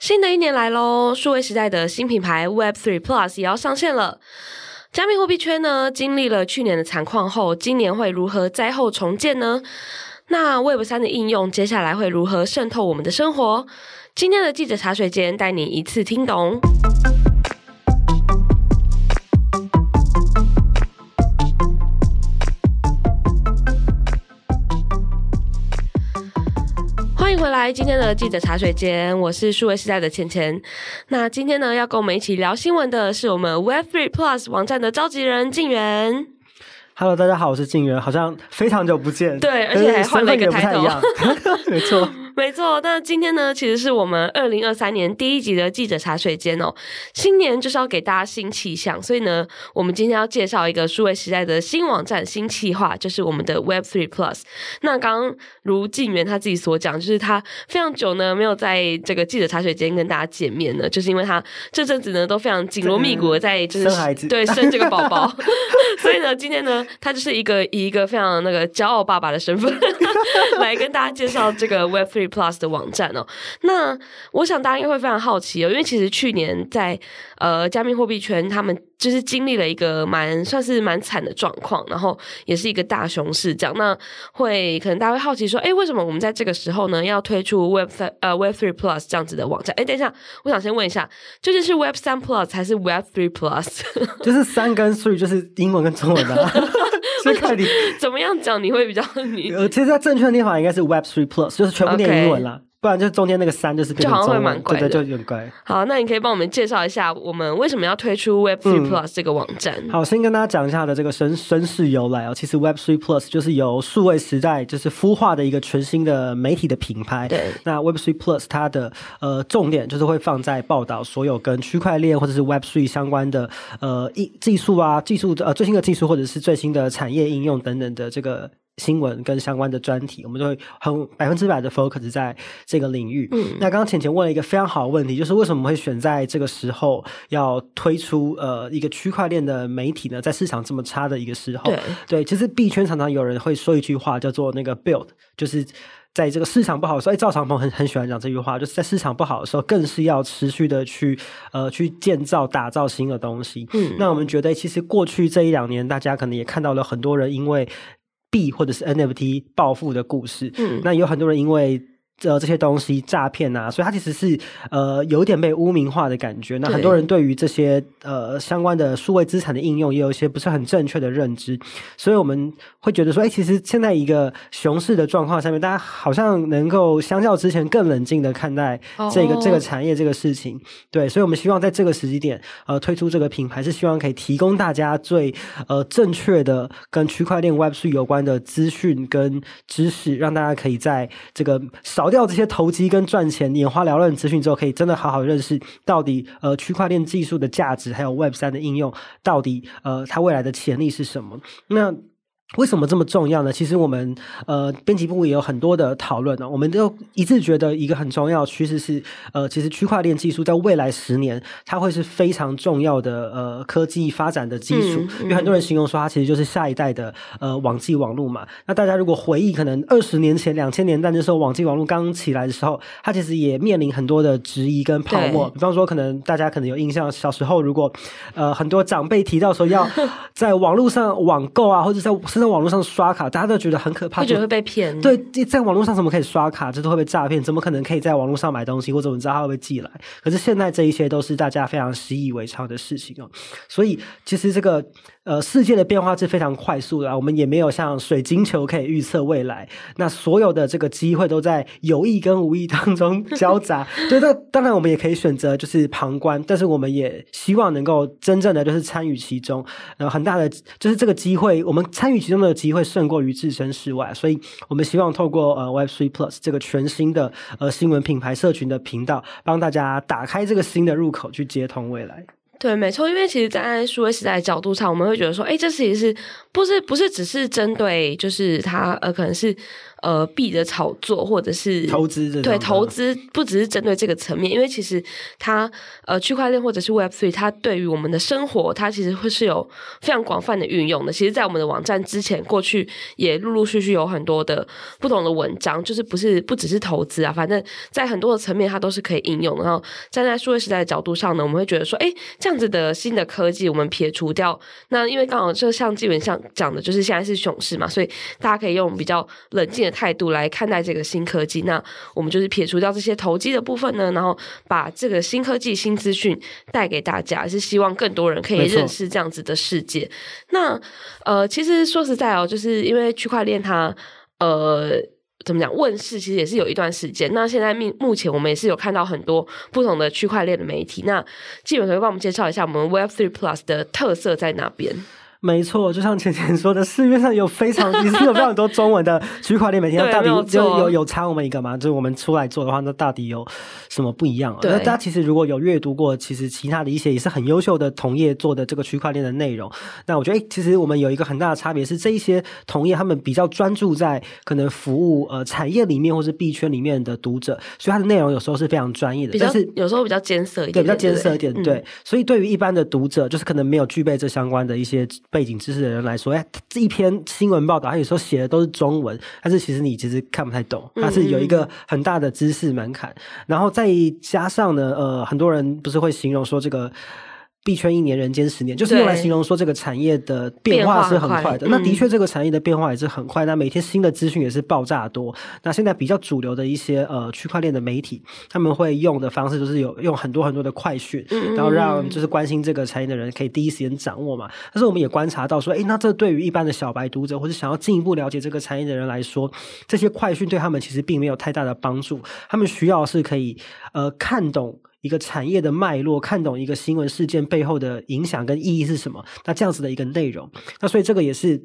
新的一年来喽，数位时代的新品牌 Web Three Plus 也要上线了。加密货币圈呢，经历了去年的惨况后，今年会如何灾后重建呢？那 Web 三的应用接下来会如何渗透我们的生活？今天的记者茶水间带你一次听懂。回来，今天的记者茶水间，我是数位时代的钱钱。那今天呢，要跟我们一起聊新闻的是我们 Web3 Plus 网站的召集人静源。Hello，大家好，我是静源，好像非常久不见，对，而且还换了一个抬头，没错。没错，那今天呢，其实是我们二零二三年第一集的记者茶水间哦。新年就是要给大家新气象，所以呢，我们今天要介绍一个数位时代的新网站、新企划，就是我们的 Web Three Plus。那刚刚如敬原他自己所讲，就是他非常久呢没有在这个记者茶水间跟大家见面了，就是因为他这阵子呢都非常紧锣密鼓的在就是生孩子，对，生这个宝宝，所以呢，今天呢，他就是一个以一个非常那个骄傲爸爸的身份 来跟大家介绍这个 Web Three。Plus 的网站哦，那我想大家应该会非常好奇哦，因为其实去年在呃加密货币圈，他们就是经历了一个蛮算是蛮惨的状况，然后也是一个大熊市这样。那会可能大家会好奇说，哎，为什么我们在这个时候呢要推出 Web 三呃 Web Three Plus 这样子的网站？哎，等一下，我想先问一下，究竟是 Web 三 Plus 还是 Web Three Plus？就是三跟 three 就是英文跟中文的、啊。所以看你怎么样讲，你会比较 你呃，其实它正确的念法应该是 Web Three Plus，就是全部念英文啦。不然就中间那个三就是就好像会蛮怪的，对，就有点怪。好，那你可以帮我们介绍一下，我们为什么要推出 Web Three Plus 这个网站？嗯、好，先跟大家讲一下的这个身身世由来哦。其实 Web Three Plus 就是由数位时代就是孵化的一个全新的媒体的品牌。对，那 Web Three Plus 它的呃重点就是会放在报道所有跟区块链或者是 Web Three 相关的呃技技术啊，技术呃最新的技术或者是最新的产业应用等等的这个。新闻跟相关的专题，我们都会很百分之百的 focus 在这个领域。嗯，那刚刚浅浅问了一个非常好的问题，就是为什么会选在这个时候要推出呃一个区块链的媒体呢？在市场这么差的一个时候，对，对，其实币圈常常有人会说一句话叫做那个 build，就是在这个市场不好的时候，哎，赵长鹏很很喜欢讲这句话，就是在市场不好的时候，更是要持续的去呃去建造打造新的东西。嗯，那我们觉得其实过去这一两年，大家可能也看到了很多人因为币或者是 NFT 暴富的故事，嗯，那有很多人因为。呃，这些东西诈骗啊，所以它其实是呃有点被污名化的感觉。那很多人对于这些呃相关的数位资产的应用，也有一些不是很正确的认知。所以我们会觉得说，哎，其实现在一个熊市的状况下面，大家好像能够相较之前更冷静的看待这个、oh. 这个产业这个事情。对，所以我们希望在这个时机点，呃，推出这个品牌，是希望可以提供大家最呃正确的跟区块链 Web3 有关的资讯跟知识，让大家可以在这个少。掉这些投机跟赚钱眼花缭乱的资讯之后，可以真的好好认识到底呃区块链技术的价值，还有 Web 三的应用到底呃它未来的潜力是什么？那。为什么这么重要呢？其实我们呃编辑部也有很多的讨论呢。我们都一致觉得一个很重要的趋势是呃，其实区块链技术在未来十年它会是非常重要的呃科技发展的基础。嗯嗯、因为很多人形容说它其实就是下一代的呃网际网络嘛。那大家如果回忆可能二十年前两千年代的时候，网际网络刚起来的时候，它其实也面临很多的质疑跟泡沫。比方说，可能大家可能有印象，小时候如果呃很多长辈提到说要 在网络上网购啊，或者在在网络上刷卡，大家都觉得很可怕，就觉得会被骗。对，在网络上怎么可以刷卡？这都会被诈骗？怎么可能可以在网络上买东西？或者我们知道它会不会寄来？可是现在这一些都是大家非常习以为常的事情哦。所以其实这个。呃，世界的变化是非常快速的啊，我们也没有像水晶球可以预测未来。那所有的这个机会都在有意跟无意当中交杂。对，那当然我们也可以选择就是旁观，但是我们也希望能够真正的就是参与其中。然后，很大的就是这个机会，我们参与其中的机会胜过于置身事外。所以我们希望透过呃 Web Three Plus 这个全新的呃新闻品牌社群的频道，帮大家打开这个新的入口，去接通未来。对，没错，因为其实，在数位时代的角度上，我们会觉得说，哎，这其实是不是不是只是针对，就是他呃，可能是呃币的炒作或者是投资，对投资不只是针对这个层面，因为其实它呃区块链或者是 Web Three，它对于我们的生活，它其实会是有非常广泛的运用的。其实，在我们的网站之前，过去也陆陆续续有很多的不同的文章，就是不是不只是投资啊，反正在很多的层面，它都是可以应用的。然后站在数位时代的角度上呢，我们会觉得说，哎，这样子的新的科技，我们撇除掉，那因为刚好就像基本上讲的，就是现在是熊市嘛，所以大家可以用比较冷静的态度来看待这个新科技。那我们就是撇除掉这些投机的部分呢，然后把这个新科技、新资讯带给大家，是希望更多人可以认识这样子的世界。那呃，其实说实在哦，就是因为区块链它呃怎么讲问世，其实也是有一段时间。那现在目目前我们也是有看到很多不同的区块链的媒体。那基本可以帮我们介绍一下我们 Web Three Plus 的特色在哪边？没错，就像浅浅说的，市面上有非常 也是有非常多中文的区块链媒体，那到底就有有有差我们一个吗？就是我们出来做的话，那到底有什么不一样啊？那大家其实如果有阅读过，其实其他的一些也是很优秀的同业做的这个区块链的内容，那我觉得，诶，其实我们有一个很大的差别是，这一些同业他们比较专注在可能服务呃产业里面或是币圈里面的读者，所以它的内容有时候是非常专业的，但是有时候比较艰涩一点，对，比较艰涩一点，对，对。所以对于一般的读者，就是可能没有具备这相关的一些。背景知识的人来说，哎，这一篇新闻报道，他有时候写的都是中文，但是其实你其实看不太懂，它是有一个很大的知识门槛，然后再加上呢，呃，很多人不是会形容说这个。币圈一年，人间十年，就是用来形容说这个产业的变化是很快的。快，那的确，这个产业的变化也是很快。嗯、那每天新的资讯也是爆炸多。那现在比较主流的一些呃区块链的媒体，他们会用的方式就是有用很多很多的快讯，然后让就是关心这个产业的人可以第一时间掌握嘛。但是我们也观察到说，诶，那这对于一般的小白读者或者想要进一步了解这个产业的人来说，这些快讯对他们其实并没有太大的帮助。他们需要是可以呃看懂。一个产业的脉络，看懂一个新闻事件背后的影响跟意义是什么？那这样子的一个内容，那所以这个也是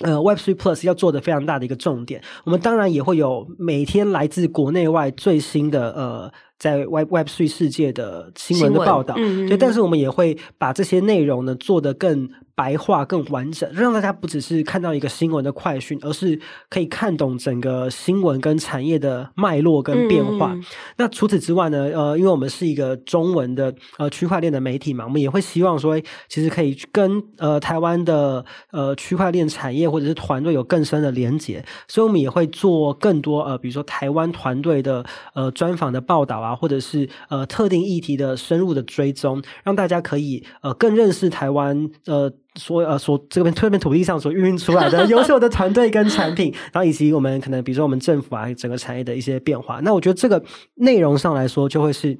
呃 Web3 Plus 要做的非常大的一个重点。我们当然也会有每天来自国内外最新的呃。在 Web Web3 世界的新闻的报道，嗯，对，但是我们也会把这些内容呢做得更白话、更完整，让大家不只是看到一个新闻的快讯，而是可以看懂整个新闻跟产业的脉络跟变化。嗯、那除此之外呢，呃，因为我们是一个中文的呃区块链的媒体嘛，我们也会希望说，其实可以跟呃台湾的呃区块链产业或者是团队有更深的连结，所以我们也会做更多呃，比如说台湾团队的呃专访的报道啊，或者是呃特定议题的深入的追踪，让大家可以呃更认识台湾呃所呃所这边这片土地上所孕育出来的优秀的团队跟产品，然后以及我们可能比如说我们政府啊整个产业的一些变化。那我觉得这个内容上来说，就会是。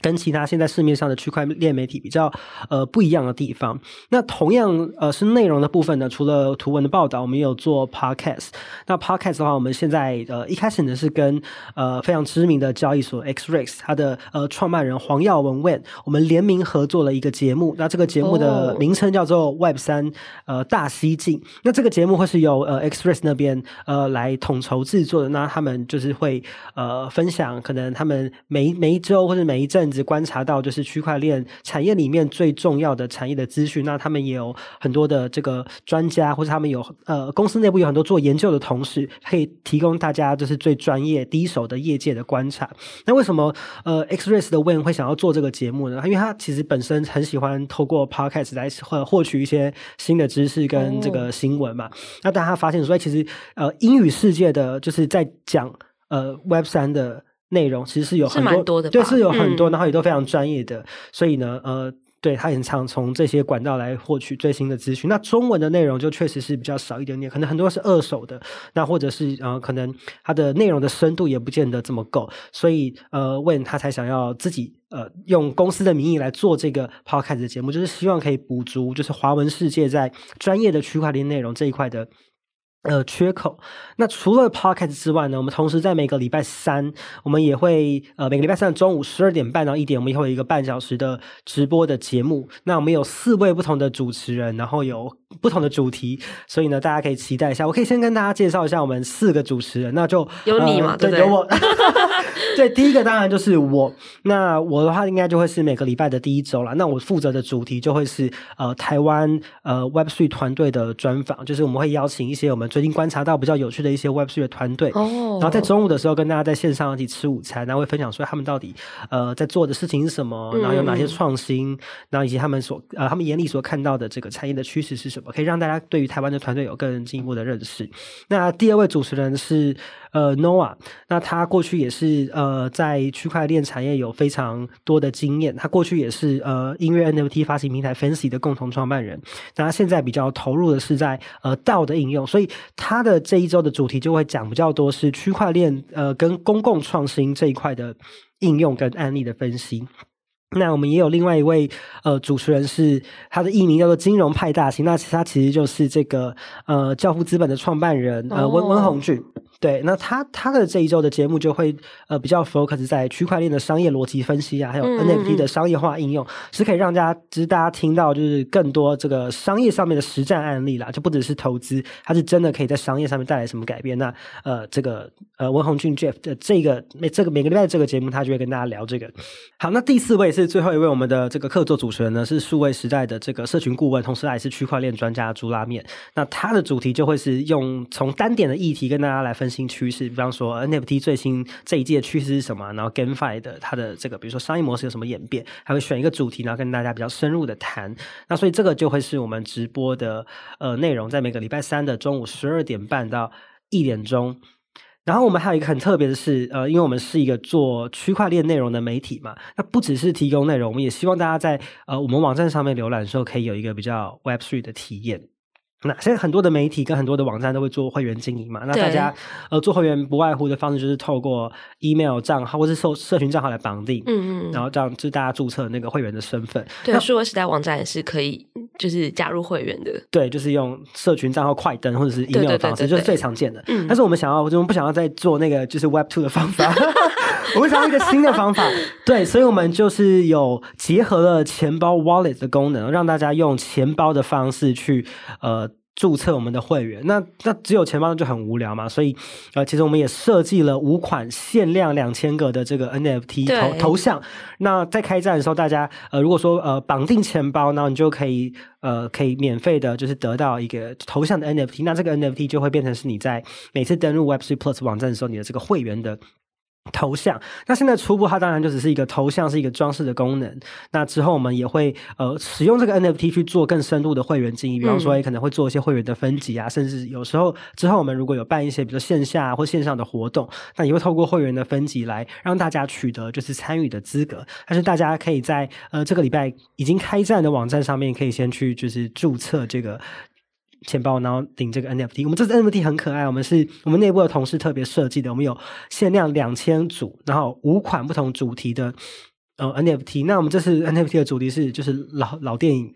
跟其他现在市面上的区块链媒体比较呃不一样的地方，那同样呃是内容的部分呢，除了图文的报道，我们也有做 podcast。那 podcast 的话，我们现在呃一开始呢是跟呃非常知名的交易所 XREX 它的呃创办人黄耀文 Wen 我们联名合作了一个节目。那这个节目的名称叫做 Web 三呃大西进。那这个节目会是由呃 XREX 那边呃来统筹制作的。那他们就是会呃分享可能他们每每一周或者每一阵。观察到就是区块链产业里面最重要的产业的资讯，那他们也有很多的这个专家，或者他们有呃公司内部有很多做研究的同事，可以提供大家就是最专业第一手的业界的观察。那为什么呃 Xrays 的 Win 会想要做这个节目呢？因为他其实本身很喜欢透过 Podcast 来获获取一些新的知识跟这个新闻嘛。哦、那大家发现说，其实呃英语世界的就是在讲呃 Web 三的。内容其实是有很多，是多的，对，是有很多，然后也都非常专业的，嗯、所以呢，呃，对他很常从这些管道来获取最新的资讯。那中文的内容就确实是比较少一点点，可能很多是二手的，那或者是呃，可能它的内容的深度也不见得这么够，所以呃，Wen 他才想要自己呃用公司的名义来做这个 Podcast 的节目，就是希望可以补足就是华文世界在专业的区块链内容这一块的。呃，缺口。那除了 Podcast 之外呢，我们同时在每个礼拜三，我们也会呃每个礼拜三的中午十二点半到一点，我们也会有一个半小时的直播的节目。那我们有四位不同的主持人，然后有不同的主题，所以呢，大家可以期待一下。我可以先跟大家介绍一下我们四个主持人，那就有你嘛，呃、对，有我。对，第一个当然就是我。那我的话，应该就会是每个礼拜的第一周了。那我负责的主题就会是呃台湾呃 Web3 团队的专访，就是我们会邀请一些我们最近观察到比较有趣的一些 Web3 的团队，哦，然后在中午的时候跟大家在线上一起吃午餐，然后会分享说他们到底呃在做的事情是什么，然后有哪些创新，嗯、然后以及他们所呃他们眼里所看到的这个产业的趋势是什么。可以让大家对于台湾的团队有更进一步的认识。那第二位主持人是呃 Noah，那他过去也是呃在区块链产业有非常多的经验。他过去也是呃音乐 NFT 发行平台 Fancy 的共同创办人。那他现在比较投入的是在呃 DAO 的应用，所以他的这一周的主题就会讲比较多是区块链呃跟公共创新这一块的应用跟案例的分析。那我们也有另外一位呃主持人，是他的艺名叫做金融派大星，那其他其实就是这个呃教父资本的创办人呃温温宏俊。对，那他他的这一周的节目就会呃比较 focus 在区块链的商业逻辑分析啊，还有 NFT 的商业化应用，嗯嗯是可以让大家就是大家听到就是更多这个商业上面的实战案例啦，就不只是投资，它是真的可以在商业上面带来什么改变。那呃这个呃文宏俊 Jeff 的这个每这个每个礼拜这个节目，他就会跟大家聊这个。好，那第四位是最后一位我们的这个客座主持人呢，是数位时代的这个社群顾问，同时还是区块链专家朱拉面。那他的主题就会是用从单点的议题跟大家来分。新趋势，比方说 NFT 最新这一季的趋势是什么？然后 GameFi 的它的这个，比如说商业模式有什么演变？还会选一个主题，然后跟大家比较深入的谈。那所以这个就会是我们直播的呃内容，在每个礼拜三的中午十二点半到一点钟。然后我们还有一个很特别的是，呃，因为我们是一个做区块链内容的媒体嘛，那不只是提供内容，我们也希望大家在呃我们网站上面浏览的时候，可以有一个比较 Web3 的体验。那现在很多的媒体跟很多的网站都会做会员经营嘛，那大家呃做会员不外乎的方式就是透过 email 账号或是社社群账号来绑定，嗯嗯，然后这样就是大家注册那个会员的身份。对，数位时代网站也是可以就是加入会员的。对，就是用社群账号快登或者是 email 的方式，就是最常见的。嗯，但是我们想要，我们不想要再做那个就是 Web Two 的方法，我们想要一个新的方法。对，所以我们就是有结合了钱包 Wallet 的功能，让大家用钱包的方式去呃。注册我们的会员，那那只有钱包就很无聊嘛，所以呃，其实我们也设计了五款限量两千个的这个 NFT 头头像。那在开战的时候，大家呃，如果说呃绑定钱包，然后你就可以呃可以免费的，就是得到一个头像的 NFT。那这个 NFT 就会变成是你在每次登录 Web3 Plus 网站的时候，你的这个会员的。头像，那现在初步它当然就只是一个头像，是一个装饰的功能。那之后我们也会呃使用这个 NFT 去做更深入的会员经营，比方说也可能会做一些会员的分级啊，甚至有时候之后我们如果有办一些比如线下或线上的活动，那也会透过会员的分级来让大家取得就是参与的资格。但是大家可以在呃这个礼拜已经开站的网站上面，可以先去就是注册这个。钱包，然后领这个 NFT。我们这次 NFT 很可爱，我们是我们内部的同事特别设计的。我们有限量两千组，然后五款不同主题的呃 NFT。那我们这次 NFT 的主题是就是老老电影。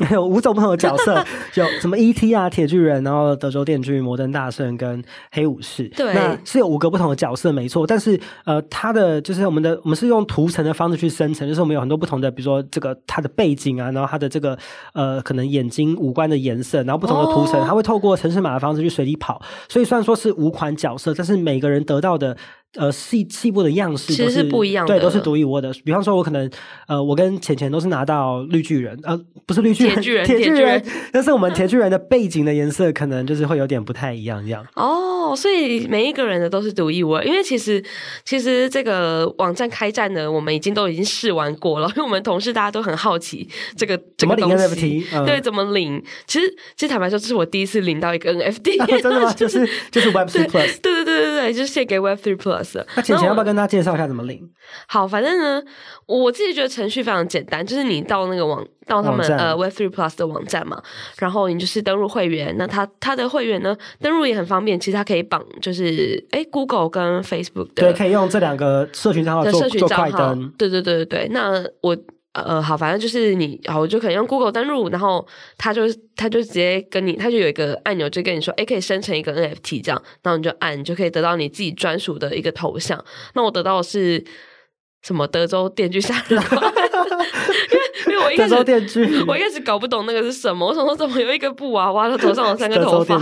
有五种不同的角色，有什么 E.T. 啊、铁巨人，然后德州电锯、摩登大圣跟黑武士。对，那是有五个不同的角色，没错。但是呃，它的就是我们的，我们是用图层的方式去生成，就是我们有很多不同的，比如说这个它的背景啊，然后它的这个呃可能眼睛五官的颜色，然后不同的图层，它会透过城市码的方式去随机跑。所以虽然说是五款角色，但是每个人得到的。呃，细细部的样式其实，是不一样的，对，都是独一无二的。比方说，我可能呃，我跟浅浅都是拿到绿巨人，呃，不是绿巨人，铁巨人，铁巨人，但是我们铁巨人的背景的颜色可能就是会有点不太一样，这样。哦，所以每一个人的都是独一无二，因为其实其实这个网站开战呢，我们已经都已经试完过了，因为我们同事大家都很好奇这个怎么领 NFT，嗯、对，怎么领？其实其实坦白说，这是我第一次领到一个 NFT，、啊、真的吗？就是就是 Web Three Plus，对对对对对，就是献给 Web Three Plus。那浅浅要不要跟大家介绍一下怎么领？好，反正呢，我自己觉得程序非常简单，就是你到那个网，到他们呃 Web3 Plus 的网站嘛，然后你就是登入会员，那他他的会员呢，登入也很方便，其实他可以绑，就是哎 Google 跟 Facebook 的，对，可以用这两个社群账号做做快登，对对对对对，那我。呃，好，反正就是你，好，我就可能用 Google 登录，然后他就他就直接跟你，他就有一个按钮，就跟你说，哎，可以生成一个 NFT 这样，然后你就按，你就可以得到你自己专属的一个头像。那我得到的是什么德州电锯杀人狂，因为因为我一开始我一开始搞不懂那个是什么，我想说怎么有一个布娃娃，他头上有三个头发，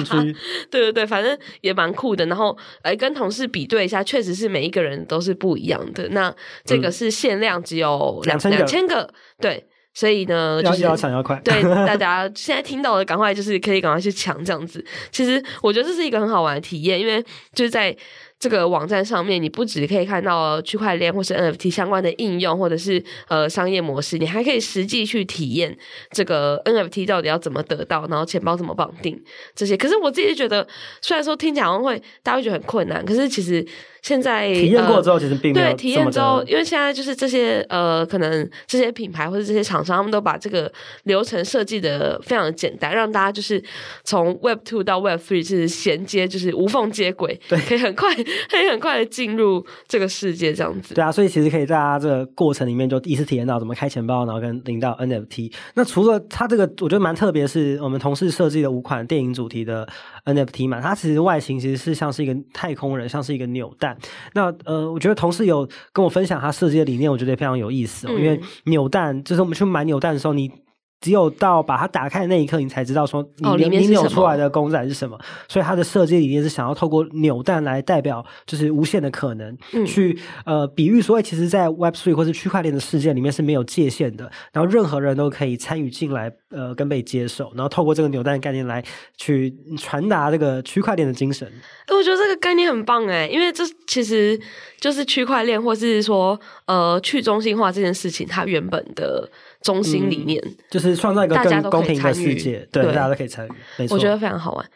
对对对，反正也蛮酷的。然后来跟同事比对一下，确实是每一个人都是不一样的。那这个是限量只有两两千个，对。所以呢，就是要抢要快，对大 家现在听到的，赶快就是可以赶快去抢这样子。其实我觉得这是一个很好玩的体验，因为就是在。这个网站上面，你不只可以看到区块链或是 NFT 相关的应用，或者是呃商业模式，你还可以实际去体验这个 NFT 到底要怎么得到，然后钱包怎么绑定这些。可是我自己觉得，虽然说听起来会大家会觉得很困难，可是其实。现在体验过之后，其实并没有、呃、对体验之后，因为现在就是这些呃，可能这些品牌或者这些厂商，他们都把这个流程设计的非常的简单，让大家就是从 Web Two 到 Web Three 是衔接，就是无缝接轨，对，可以很快，可以很快的进入这个世界这样子。对啊，所以其实可以在他这个过程里面就第一次体验到怎么开钱包，然后跟领到 NFT。那除了它这个，我觉得蛮特别，是我们同事设计的五款电影主题的 NFT 嘛，它其实外形其实是像是一个太空人，像是一个扭蛋。那呃，我觉得同事有跟我分享他设计的理念，我觉得也非常有意思哦。嗯、因为扭蛋就是我们去买扭蛋的时候，你。只有到把它打开的那一刻，你才知道说你、哦、里面你扭出来的公仔是什么。所以它的设计理念是想要透过扭蛋来代表，就是无限的可能，嗯、去呃比喻所以，其实，在 Web Three 或是区块链的世界里面是没有界限的，然后任何人都可以参与进来，呃，跟被接受，然后透过这个扭蛋的概念来去传达这个区块链的精神。我觉得这个概念很棒哎，因为这其实就是区块链，或是说呃去中心化这件事情，它原本的。中心理念、嗯、就是创造一个更公平的世界，对，对，大家都可以参与，我觉得非常好玩。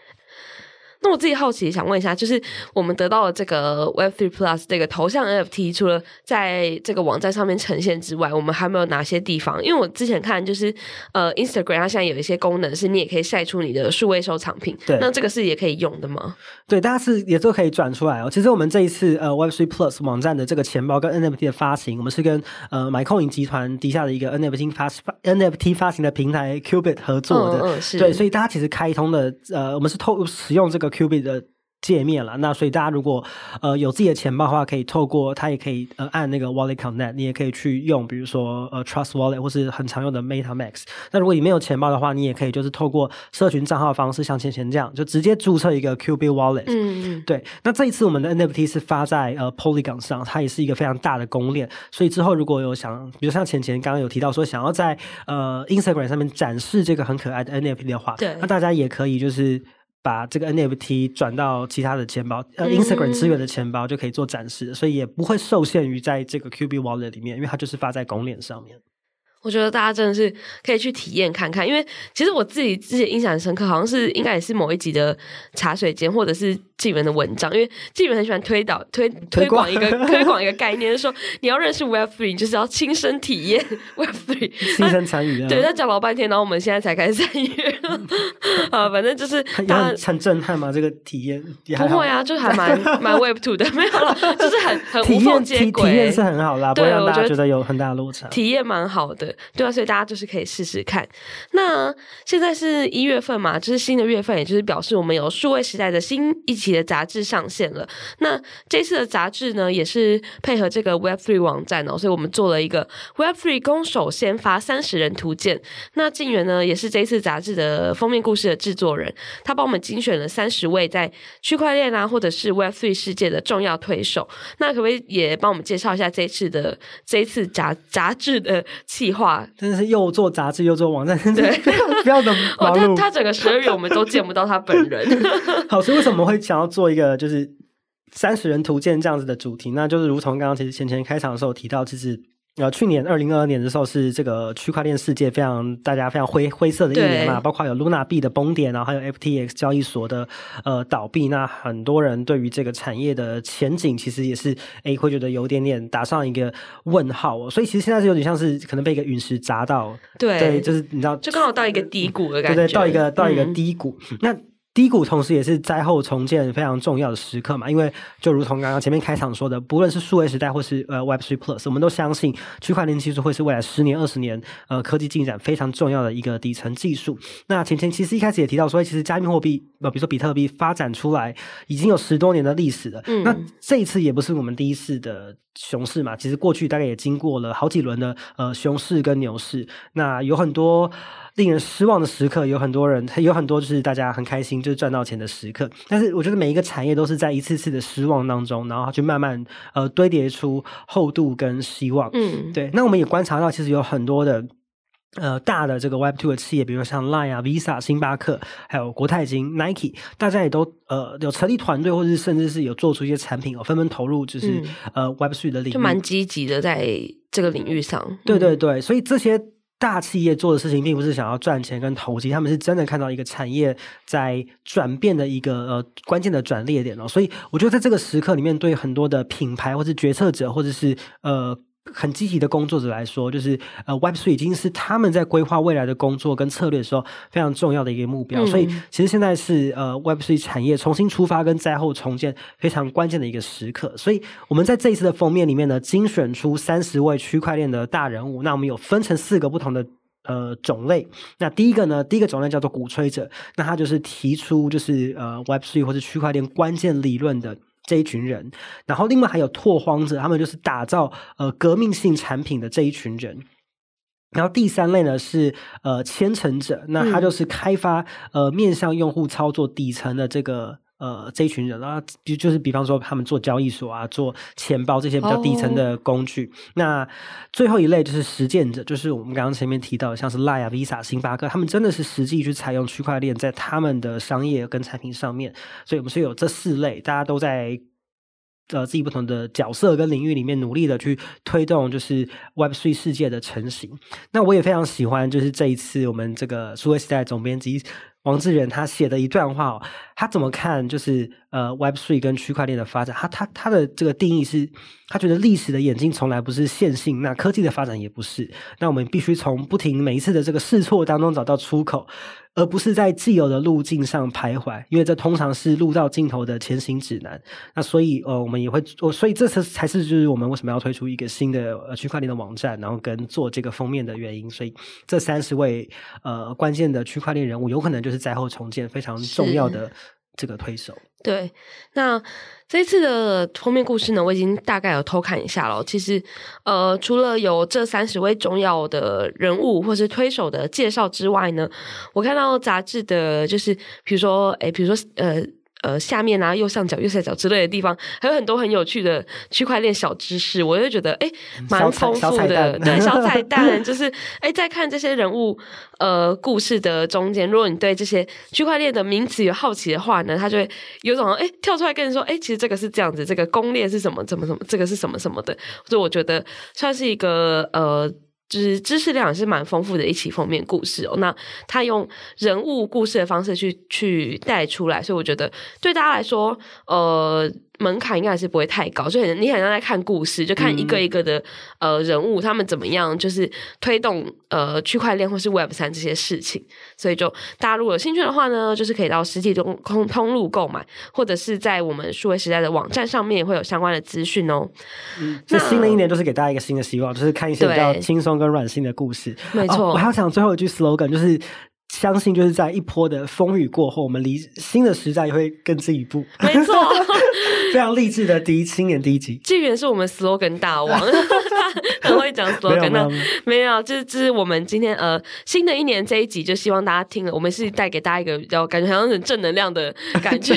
那我自己好奇想问一下，就是我们得到了这个 Web3 Plus 这个头像 NFT，除了在这个网站上面呈现之外，我们还没有哪些地方？因为我之前看就是呃 Instagram 它现在有一些功能是你也可以晒出你的数位收藏品，对，那这个是也可以用的吗？对，大家是也都可以转出来哦。其实我们这一次呃 Web3 Plus 网站的这个钱包跟 NFT 的发行，我们是跟呃 MaiCoin 集团底下的一个 NFT 发 NFT 发行的平台 Qubit 合作的，嗯嗯是对，所以大家其实开通的呃，我们是透使用这个 Qubit 的。界面了，那所以大家如果呃有自己的钱包的话，可以透过它也可以呃按那个 Wallet Connect，你也可以去用，比如说呃 Trust Wallet 或是很常用的 MetaMask。那如果你没有钱包的话，你也可以就是透过社群账号的方式，像钱钱这样，就直接注册一个 Qubit Wallet。嗯嗯。对，那这一次我们的 NFT 是发在呃 Polygon 上，它也是一个非常大的公链，所以之后如果有想，比如像钱钱刚刚有提到说想要在呃 Instagram 上面展示这个很可爱的 NFT 的话，对，那大家也可以就是。把这个 NFT 转到其他的钱包，呃，Instagram 支援的钱包就可以做展示，嗯、所以也不会受限于在这个 Qubit Wallet 里面，因为它就是发在拱脸上面。我觉得大家真的是可以去体验看看，因为其实我自己之前印象很深刻，好像是应该也是某一集的茶水间，或者是纪元的文章，因为纪元很喜欢推导推推广一个 推广一个概念，就是说你要认识 Web Three，你就是要亲身体验 Web Three，亲身参与。对，他讲老半天，然后我们现在才开始参与。啊，反正就是很很震撼嘛，这个体验不会啊，就还蛮蛮 Web Two 的，没有了，就是很很无缝接轨，体验是很好啦，不会让大家觉得有很大的落差，体验蛮好的。对啊，所以大家就是可以试试看。那现在是一月份嘛，就是新的月份，也就是表示我们有数位时代的新一期的杂志上线了。那这次的杂志呢，也是配合这个 Web3 网站哦，所以我们做了一个 Web3 攻守先发三十人图鉴。那静媛呢，也是这次杂志的封面故事的制作人，他帮我们精选了三十位在区块链啊，或者是 Web3 世界的重要推手。那可不可以也帮我们介绍一下这次的这一次杂杂志的企划？真的是又做杂志又做网站，对，不要的忙碌。他整个十二月我们都见不到他本人。好，所以为什么会想要做一个就是三十人图鉴这样子的主题？那就是如同刚刚其实前前开场的时候提到，其实。呃，去年二零二二年的时候是这个区块链世界非常大家非常灰灰色的一年嘛，包括有 Luna 币的崩点，然后还有 FTX 交易所的呃倒闭，那很多人对于这个产业的前景其实也是诶会觉得有点点打上一个问号哦，所以其实现在是有点像是可能被一个陨石砸到，对，对，就是你知道，就刚好到一个低谷的感觉，对对，到一个到一个低谷，嗯、那。低谷同时也是灾后重建非常重要的时刻嘛，因为就如同刚刚前面开场说的，不论是数位时代或是呃 Web Three Plus，我们都相信区块链技术会是未来十年、二十年呃科技进展非常重要的一个底层技术。那前前其实一开始也提到说，其实加密货币呃，比如说比特币发展出来已经有十多年的历史了。嗯，那这一次也不是我们第一次的熊市嘛，其实过去大概也经过了好几轮的呃熊市跟牛市，那有很多。令人失望的时刻，有很多人，有很多就是大家很开心，就是赚到钱的时刻。但是我觉得每一个产业都是在一次次的失望当中，然后去慢慢呃堆叠出厚度跟希望。嗯，对。那我们也观察到，其实有很多的呃大的这个 Web Two 的企业，比如说像 Line 啊、Visa、星巴克，还有国泰金、Nike，大家也都呃有成立团队，或者是甚至是有做出一些产品哦，纷纷投入就是、嗯、呃 Web Three 的领域，就蛮积极的在这个领域上。对对对，所以这些。大企业做的事情并不是想要赚钱跟投机，他们是真的看到一个产业在转变的一个呃关键的转捩点哦，所以我觉得在这个时刻里面，对很多的品牌或是决策者或者是呃。很积极的工作者来说，就是呃，Web3 已经是他们在规划未来的工作跟策略的时候非常重要的一个目标。嗯、所以，其实现在是呃，Web3 产业重新出发跟灾后重建非常关键的一个时刻。所以，我们在这一次的封面里面呢，精选出三十位区块链的大人物。那我们有分成四个不同的呃种类。那第一个呢，第一个种类叫做鼓吹者，那他就是提出就是呃，Web3 或者区块链关键理论的。这一群人，然后另外还有拓荒者，他们就是打造呃革命性产品的这一群人。然后第三类呢是呃虔诚者，那他就是开发、嗯、呃面向用户操作底层的这个呃这一群人啊，就就是比方说他们做交易所啊、做钱包这些比较底层的工具。哦、那最后一类就是实践者，就是我们刚刚前面提到的，像是 Line、Visa、星巴克，他们真的是实际去采用区块链在他们的商业跟产品上面。所以我们是有这四类，大家都在。呃，自己不同的角色跟领域里面努力的去推动，就是 Web Three 世界的成型。那我也非常喜欢，就是这一次我们这个数位时代总编辑王志远他写的一段话哦，他怎么看就是呃，Web Three 跟区块链的发展？他他他的这个定义是，他觉得历史的演进从来不是线性，那科技的发展也不是。那我们必须从不停每一次的这个试错当中找到出口。而不是在既有的路径上徘徊，因为这通常是路到尽头的前行指南。那所以，呃，我们也会，所以这次才是就是我们为什么要推出一个新的呃区块链的网站，然后跟做这个封面的原因。所以，这三十位呃关键的区块链人物，有可能就是灾后重建非常重要的这个推手。对，那。这次的封面故事呢，我已经大概有偷看一下了。其实，呃，除了有这三十位重要的人物或是推手的介绍之外呢，我看到杂志的，就是比如说，诶，比如说，呃。呃，下面啊，右上角、右下角之类的地方，还有很多很有趣的区块链小知识，我就觉得哎，蛮丰富的。对，小彩 蛋就是哎，在看这些人物呃故事的中间，如果你对这些区块链的名词有好奇的话呢，他就会有种哎跳出来跟你说，哎，其实这个是这样子，这个公链是什么，怎么怎么，这个是什么什么的，所以我觉得算是一个呃。就是知识量也是蛮丰富的一起封面故事哦。那他用人物故事的方式去去带出来，所以我觉得对大家来说，呃。门槛应该还是不会太高，就很你很像在看故事，就看一个一个的、嗯、呃人物，他们怎么样，就是推动呃区块链或是 Web 三这些事情。所以就大家如果有兴趣的话呢，就是可以到实体中通通路购买，或者是在我们数位时代的网站上面也会有相关的资讯哦。嗯，那新的一年就是给大家一个新的希望，就是看一些比较轻松跟软性的故事。没错、哦，我还要讲最后一句 slogan，就是。相信就是在一波的风雨过后，我们离新的时代也会更进一步。没错，非常励志的第一新年第一集。纪元是我们 slogan 大王，很会讲 slogan 的。没有，这是这是我们今天呃新的一年这一集，就希望大家听了，我们是带给大家一个比较感觉好像很正能量的感觉，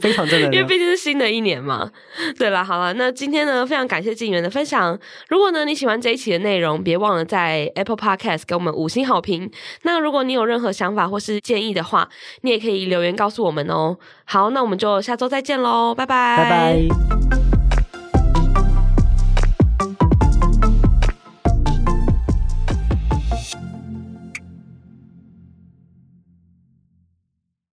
非常正能量。因为毕竟是新的一年嘛。对了，好了，那今天呢，非常感谢纪元的分享。如果呢你喜欢这一期的内容，别忘了在 Apple Podcast 给我们五星好评。那如果你有任何想法或是建议的话，你也可以留言告诉我们哦。好，那我们就下周再见喽，拜拜，拜拜。